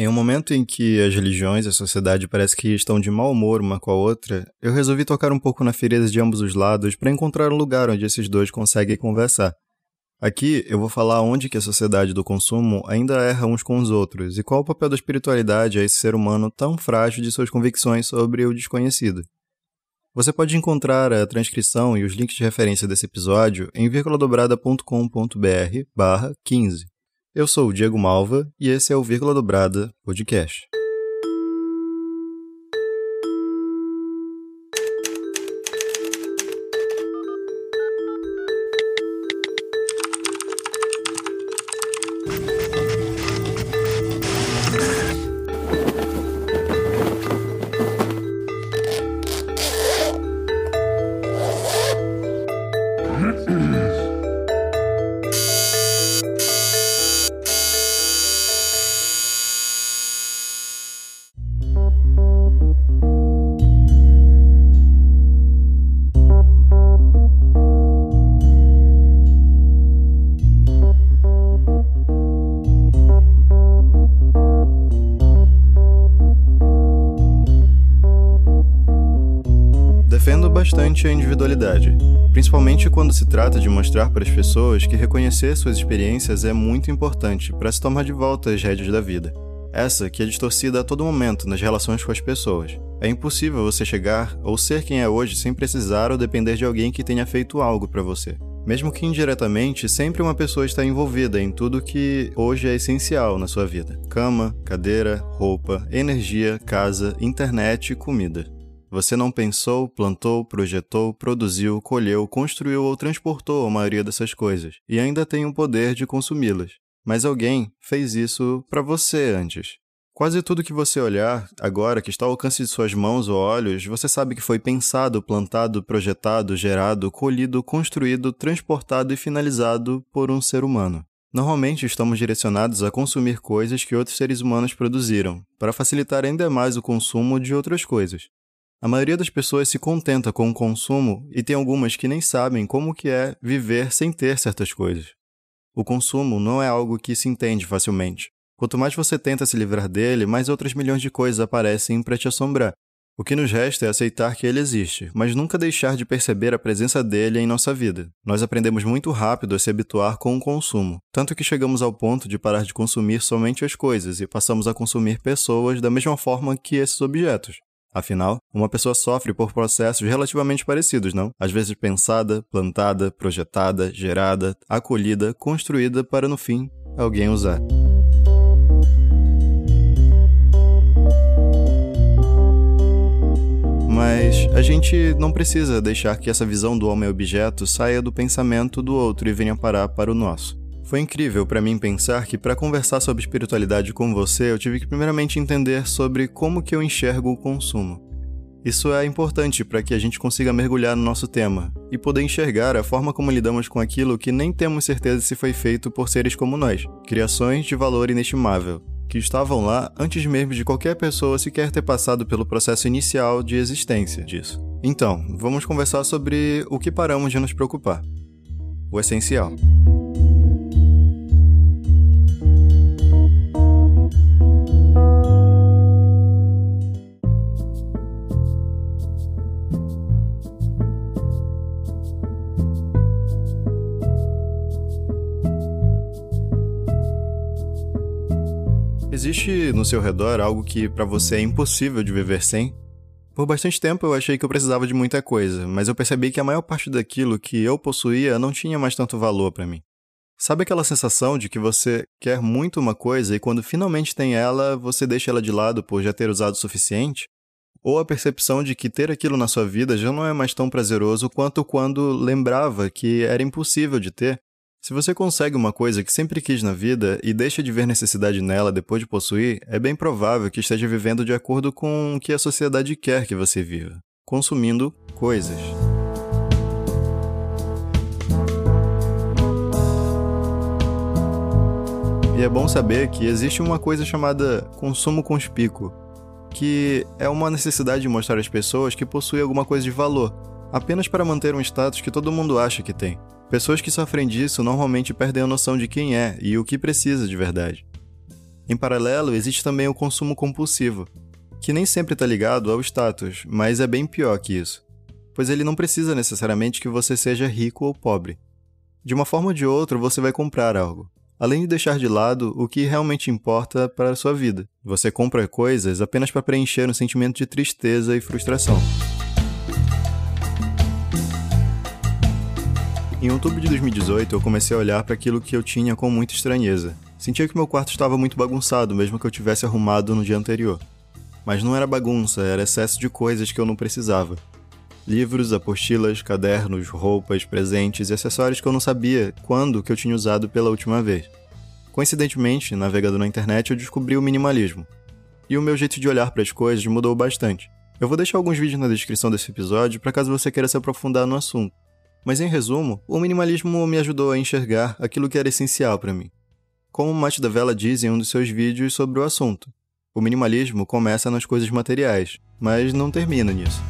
Em um momento em que as religiões e a sociedade parece que estão de mau humor uma com a outra, eu resolvi tocar um pouco na ferida de ambos os lados para encontrar um lugar onde esses dois conseguem conversar. Aqui eu vou falar onde que a sociedade do consumo ainda erra uns com os outros e qual o papel da espiritualidade a esse ser humano tão frágil de suas convicções sobre o desconhecido. Você pode encontrar a transcrição e os links de referência desse episódio em vírguladobrada.com.br barra 15. Eu sou o Diego Malva e esse é o Vírgula Dobrada Podcast. Bastante a individualidade, principalmente quando se trata de mostrar para as pessoas que reconhecer suas experiências é muito importante para se tomar de volta as rédeas da vida. Essa que é distorcida a todo momento nas relações com as pessoas. É impossível você chegar ou ser quem é hoje sem precisar ou depender de alguém que tenha feito algo para você. Mesmo que indiretamente, sempre uma pessoa está envolvida em tudo que hoje é essencial na sua vida: cama, cadeira, roupa, energia, casa, internet e comida. Você não pensou, plantou, projetou, produziu, colheu, construiu ou transportou a maioria dessas coisas e ainda tem o poder de consumi-las. Mas alguém fez isso para você antes. Quase tudo que você olhar, agora que está ao alcance de suas mãos ou olhos, você sabe que foi pensado, plantado, projetado, gerado, colhido, construído, transportado e finalizado por um ser humano. Normalmente estamos direcionados a consumir coisas que outros seres humanos produziram, para facilitar ainda mais o consumo de outras coisas. A maioria das pessoas se contenta com o consumo e tem algumas que nem sabem como que é viver sem ter certas coisas. O consumo não é algo que se entende facilmente. Quanto mais você tenta se livrar dele, mais outras milhões de coisas aparecem para te assombrar. O que nos resta é aceitar que ele existe, mas nunca deixar de perceber a presença dele em nossa vida. Nós aprendemos muito rápido a se habituar com o consumo, tanto que chegamos ao ponto de parar de consumir somente as coisas e passamos a consumir pessoas da mesma forma que esses objetos. Afinal, uma pessoa sofre por processos relativamente parecidos, não? Às vezes pensada, plantada, projetada, gerada, acolhida, construída para no fim alguém usar. Mas a gente não precisa deixar que essa visão do homem-objeto saia do pensamento do outro e venha parar para o nosso. Foi incrível para mim pensar que para conversar sobre espiritualidade com você, eu tive que primeiramente entender sobre como que eu enxergo o consumo. Isso é importante para que a gente consiga mergulhar no nosso tema e poder enxergar a forma como lidamos com aquilo que nem temos certeza se foi feito por seres como nós, criações de valor inestimável, que estavam lá antes mesmo de qualquer pessoa sequer ter passado pelo processo inicial de existência disso. Então, vamos conversar sobre o que paramos de nos preocupar. O essencial. Existe no seu redor algo que para você é impossível de viver sem? Por bastante tempo eu achei que eu precisava de muita coisa, mas eu percebi que a maior parte daquilo que eu possuía não tinha mais tanto valor para mim. Sabe aquela sensação de que você quer muito uma coisa e quando finalmente tem ela, você deixa ela de lado por já ter usado o suficiente? Ou a percepção de que ter aquilo na sua vida já não é mais tão prazeroso quanto quando lembrava que era impossível de ter se você consegue uma coisa que sempre quis na vida e deixa de ver necessidade nela depois de possuir, é bem provável que esteja vivendo de acordo com o que a sociedade quer que você viva consumindo coisas. E é bom saber que existe uma coisa chamada consumo conspícuo, que é uma necessidade de mostrar às pessoas que possui alguma coisa de valor, apenas para manter um status que todo mundo acha que tem. Pessoas que sofrem disso normalmente perdem a noção de quem é e o que precisa de verdade. Em paralelo, existe também o consumo compulsivo, que nem sempre está ligado ao status, mas é bem pior que isso, pois ele não precisa necessariamente que você seja rico ou pobre. De uma forma ou de outra, você vai comprar algo, além de deixar de lado o que realmente importa para a sua vida. Você compra coisas apenas para preencher um sentimento de tristeza e frustração. Em outubro de 2018, eu comecei a olhar para aquilo que eu tinha com muita estranheza. Sentia que meu quarto estava muito bagunçado, mesmo que eu tivesse arrumado no dia anterior. Mas não era bagunça, era excesso de coisas que eu não precisava. Livros, apostilas, cadernos, roupas, presentes e acessórios que eu não sabia quando que eu tinha usado pela última vez. Coincidentemente, navegando na internet, eu descobri o minimalismo. E o meu jeito de olhar para as coisas mudou bastante. Eu vou deixar alguns vídeos na descrição desse episódio para caso você queira se aprofundar no assunto. Mas em resumo, o minimalismo me ajudou a enxergar aquilo que era essencial para mim. Como Mate da Vela diz em um dos seus vídeos sobre o assunto, o minimalismo começa nas coisas materiais, mas não termina nisso.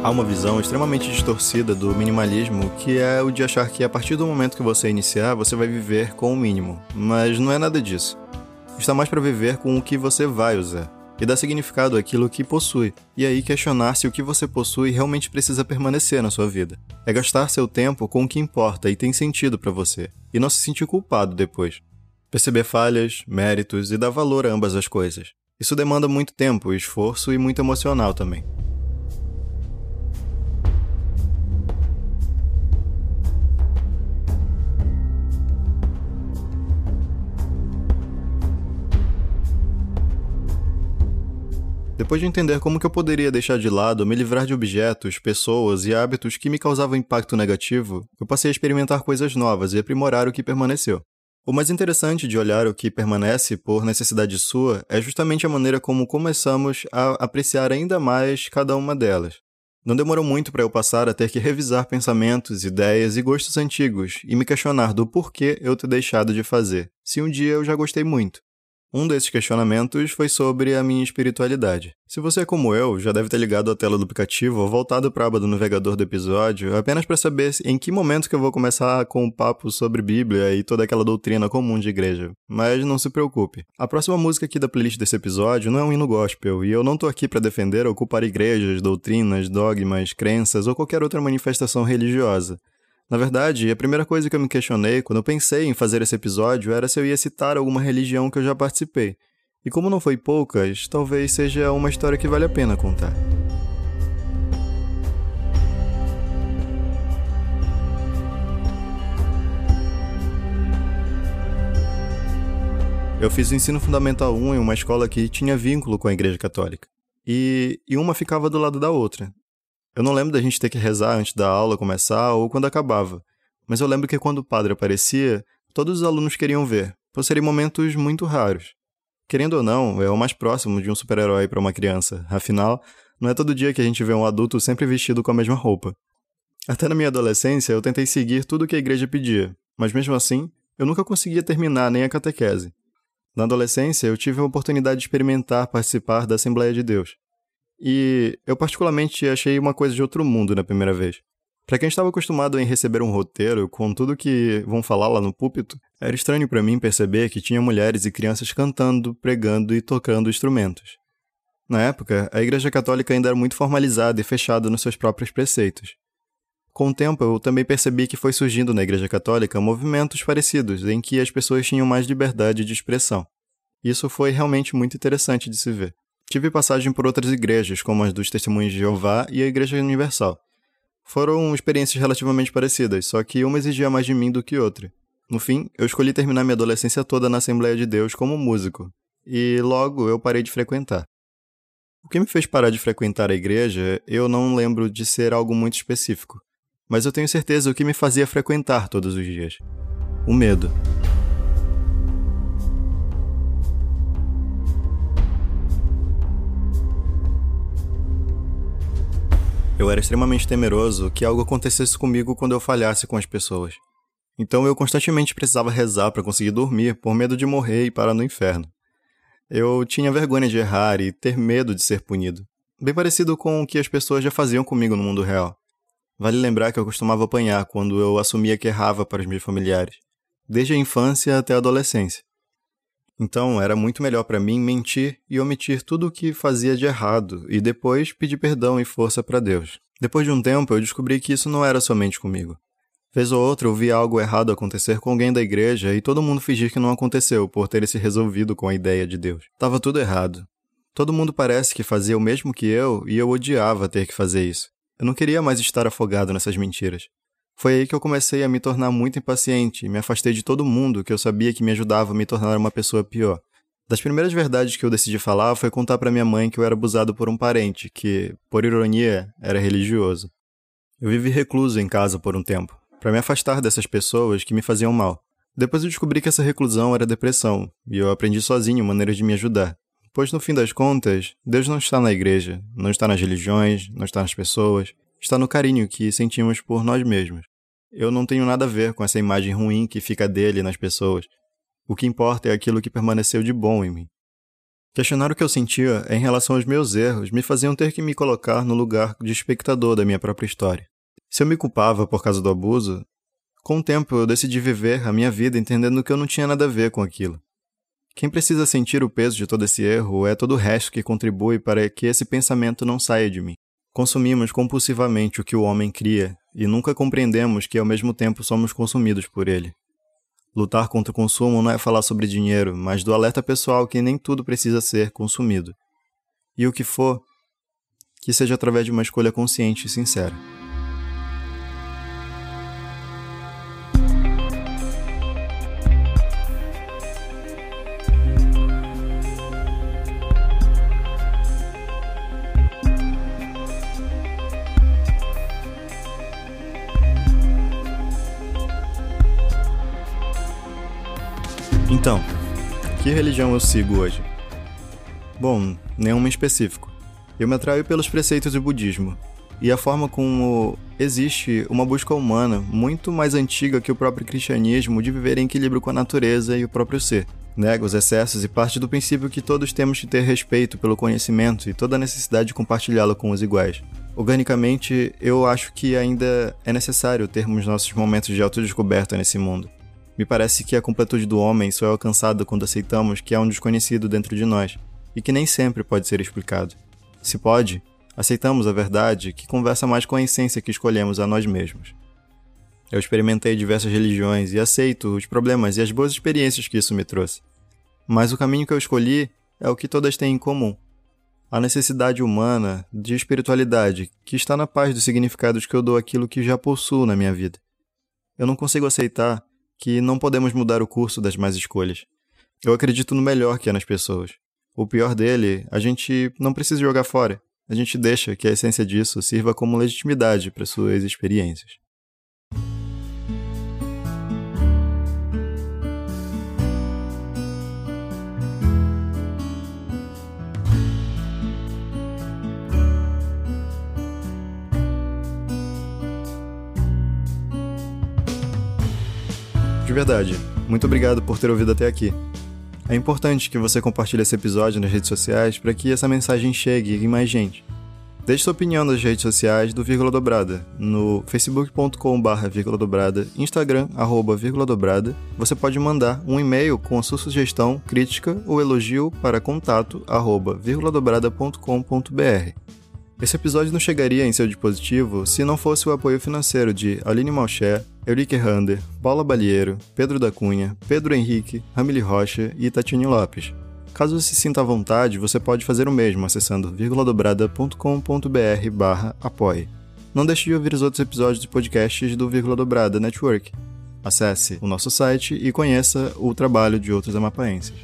Há uma visão extremamente distorcida do minimalismo que é o de achar que a partir do momento que você iniciar, você vai viver com o mínimo. Mas não é nada disso. Está mais para viver com o que você vai usar e dar significado àquilo que possui, e aí questionar se o que você possui realmente precisa permanecer na sua vida. É gastar seu tempo com o que importa e tem sentido para você, e não se sentir culpado depois. Perceber falhas, méritos e dar valor a ambas as coisas. Isso demanda muito tempo, esforço e muito emocional também. Depois de entender como que eu poderia deixar de lado, me livrar de objetos, pessoas e hábitos que me causavam impacto negativo, eu passei a experimentar coisas novas e aprimorar o que permaneceu. O mais interessante de olhar o que permanece por necessidade sua é justamente a maneira como começamos a apreciar ainda mais cada uma delas. Não demorou muito para eu passar a ter que revisar pensamentos, ideias e gostos antigos e me questionar do porquê eu ter deixado de fazer, se um dia eu já gostei muito. Um desses questionamentos foi sobre a minha espiritualidade. Se você é como eu, já deve ter ligado a tela do aplicativo ou voltado para a aba do navegador do episódio apenas para saber em que momento que eu vou começar com o papo sobre Bíblia e toda aquela doutrina comum de igreja. Mas não se preocupe. A próxima música aqui da playlist desse episódio não é um hino gospel e eu não tô aqui para defender ou culpar igrejas, doutrinas, dogmas, crenças ou qualquer outra manifestação religiosa. Na verdade, a primeira coisa que eu me questionei quando eu pensei em fazer esse episódio era se eu ia citar alguma religião que eu já participei. E como não foi poucas, talvez seja uma história que vale a pena contar. Eu fiz o ensino fundamental 1 em uma escola que tinha vínculo com a Igreja Católica. E, e uma ficava do lado da outra. Eu não lembro da gente ter que rezar antes da aula começar ou quando acabava, mas eu lembro que quando o padre aparecia, todos os alunos queriam ver, pois seriam momentos muito raros. Querendo ou não, é o mais próximo de um super-herói para uma criança, afinal, não é todo dia que a gente vê um adulto sempre vestido com a mesma roupa. Até na minha adolescência, eu tentei seguir tudo o que a igreja pedia, mas mesmo assim, eu nunca conseguia terminar nem a catequese. Na adolescência, eu tive a oportunidade de experimentar participar da Assembleia de Deus. E eu particularmente achei uma coisa de outro mundo na primeira vez. Para quem estava acostumado em receber um roteiro com tudo que vão falar lá no púlpito, era estranho para mim perceber que tinha mulheres e crianças cantando, pregando e tocando instrumentos. Na época, a Igreja Católica ainda era muito formalizada e fechada nos seus próprios preceitos. Com o tempo, eu também percebi que foi surgindo na Igreja Católica movimentos parecidos, em que as pessoas tinham mais liberdade de expressão. Isso foi realmente muito interessante de se ver. Tive passagem por outras igrejas, como as dos Testemunhos de Jeová e a Igreja Universal. Foram experiências relativamente parecidas, só que uma exigia mais de mim do que outra. No fim, eu escolhi terminar minha adolescência toda na Assembleia de Deus como músico, e logo eu parei de frequentar. O que me fez parar de frequentar a igreja, eu não lembro de ser algo muito específico, mas eu tenho certeza o que me fazia frequentar todos os dias: o medo. Eu era extremamente temeroso que algo acontecesse comigo quando eu falhasse com as pessoas. Então eu constantemente precisava rezar para conseguir dormir, por medo de morrer e parar no inferno. Eu tinha vergonha de errar e ter medo de ser punido. bem parecido com o que as pessoas já faziam comigo no mundo real. Vale lembrar que eu costumava apanhar quando eu assumia que errava para os meus familiares, desde a infância até a adolescência. Então, era muito melhor para mim mentir e omitir tudo o que fazia de errado e depois pedir perdão e força para Deus. Depois de um tempo, eu descobri que isso não era somente comigo. Vez ou outra eu via algo errado acontecer com alguém da igreja e todo mundo fingir que não aconteceu por ter se resolvido com a ideia de Deus. Tava tudo errado. Todo mundo parece que fazia o mesmo que eu e eu odiava ter que fazer isso. Eu não queria mais estar afogado nessas mentiras. Foi aí que eu comecei a me tornar muito impaciente e me afastei de todo mundo que eu sabia que me ajudava a me tornar uma pessoa pior. Das primeiras verdades que eu decidi falar foi contar para minha mãe que eu era abusado por um parente que, por ironia, era religioso. Eu vivi recluso em casa por um tempo, para me afastar dessas pessoas que me faziam mal. Depois eu descobri que essa reclusão era depressão, e eu aprendi sozinho maneiras de me ajudar. Pois no fim das contas, Deus não está na igreja, não está nas religiões, não está nas pessoas, está no carinho que sentimos por nós mesmos. Eu não tenho nada a ver com essa imagem ruim que fica dele nas pessoas. O que importa é aquilo que permaneceu de bom em mim. Questionar o que eu sentia em relação aos meus erros me faziam ter que me colocar no lugar de espectador da minha própria história. Se eu me culpava por causa do abuso, com o tempo eu decidi viver a minha vida entendendo que eu não tinha nada a ver com aquilo. Quem precisa sentir o peso de todo esse erro é todo o resto que contribui para que esse pensamento não saia de mim. Consumimos compulsivamente o que o homem cria e nunca compreendemos que ao mesmo tempo somos consumidos por ele. Lutar contra o consumo não é falar sobre dinheiro, mas do alerta pessoal que nem tudo precisa ser consumido. E o que for, que seja através de uma escolha consciente e sincera. Que religião eu sigo hoje? Bom, nenhuma em específico. Eu me atraio pelos preceitos do budismo e a forma como existe uma busca humana muito mais antiga que o próprio cristianismo de viver em equilíbrio com a natureza e o próprio ser. Nega os excessos e parte do princípio que todos temos que ter respeito pelo conhecimento e toda a necessidade de compartilhá-lo com os iguais. Organicamente, eu acho que ainda é necessário termos nossos momentos de autodescoberta nesse mundo. Me parece que a completude do homem só é alcançada quando aceitamos que há um desconhecido dentro de nós e que nem sempre pode ser explicado. Se pode, aceitamos a verdade que conversa mais com a essência que escolhemos a nós mesmos. Eu experimentei diversas religiões e aceito os problemas e as boas experiências que isso me trouxe. Mas o caminho que eu escolhi é o que todas têm em comum. A necessidade humana de espiritualidade que está na paz dos significados que eu dou àquilo que já possuo na minha vida. Eu não consigo aceitar que não podemos mudar o curso das más escolhas. Eu acredito no melhor que é nas pessoas. O pior dele, a gente não precisa jogar fora. A gente deixa que a essência disso sirva como legitimidade para suas experiências. Verdade, muito obrigado por ter ouvido até aqui. É importante que você compartilhe esse episódio nas redes sociais para que essa mensagem chegue em mais gente. Deixe sua opinião nas redes sociais do Vírgula Dobrada, no facebook.com.br vírgula dobrada, instagram, arroba vírgula dobrada. Você pode mandar um e-mail com a sua sugestão, crítica ou elogio para contato arroba. Esse episódio não chegaria em seu dispositivo se não fosse o apoio financeiro de Aline Malcher, Eurique Rander, Paula Balieiro, Pedro da Cunha, Pedro Henrique, Ramile Rocha e Tatiane Lopes. Caso se sinta à vontade, você pode fazer o mesmo acessando vírguladobrada.com.br barra apoie. Não deixe de ouvir os outros episódios de podcasts do Vírgula Dobrada Network. Acesse o nosso site e conheça o trabalho de outros amapaenses.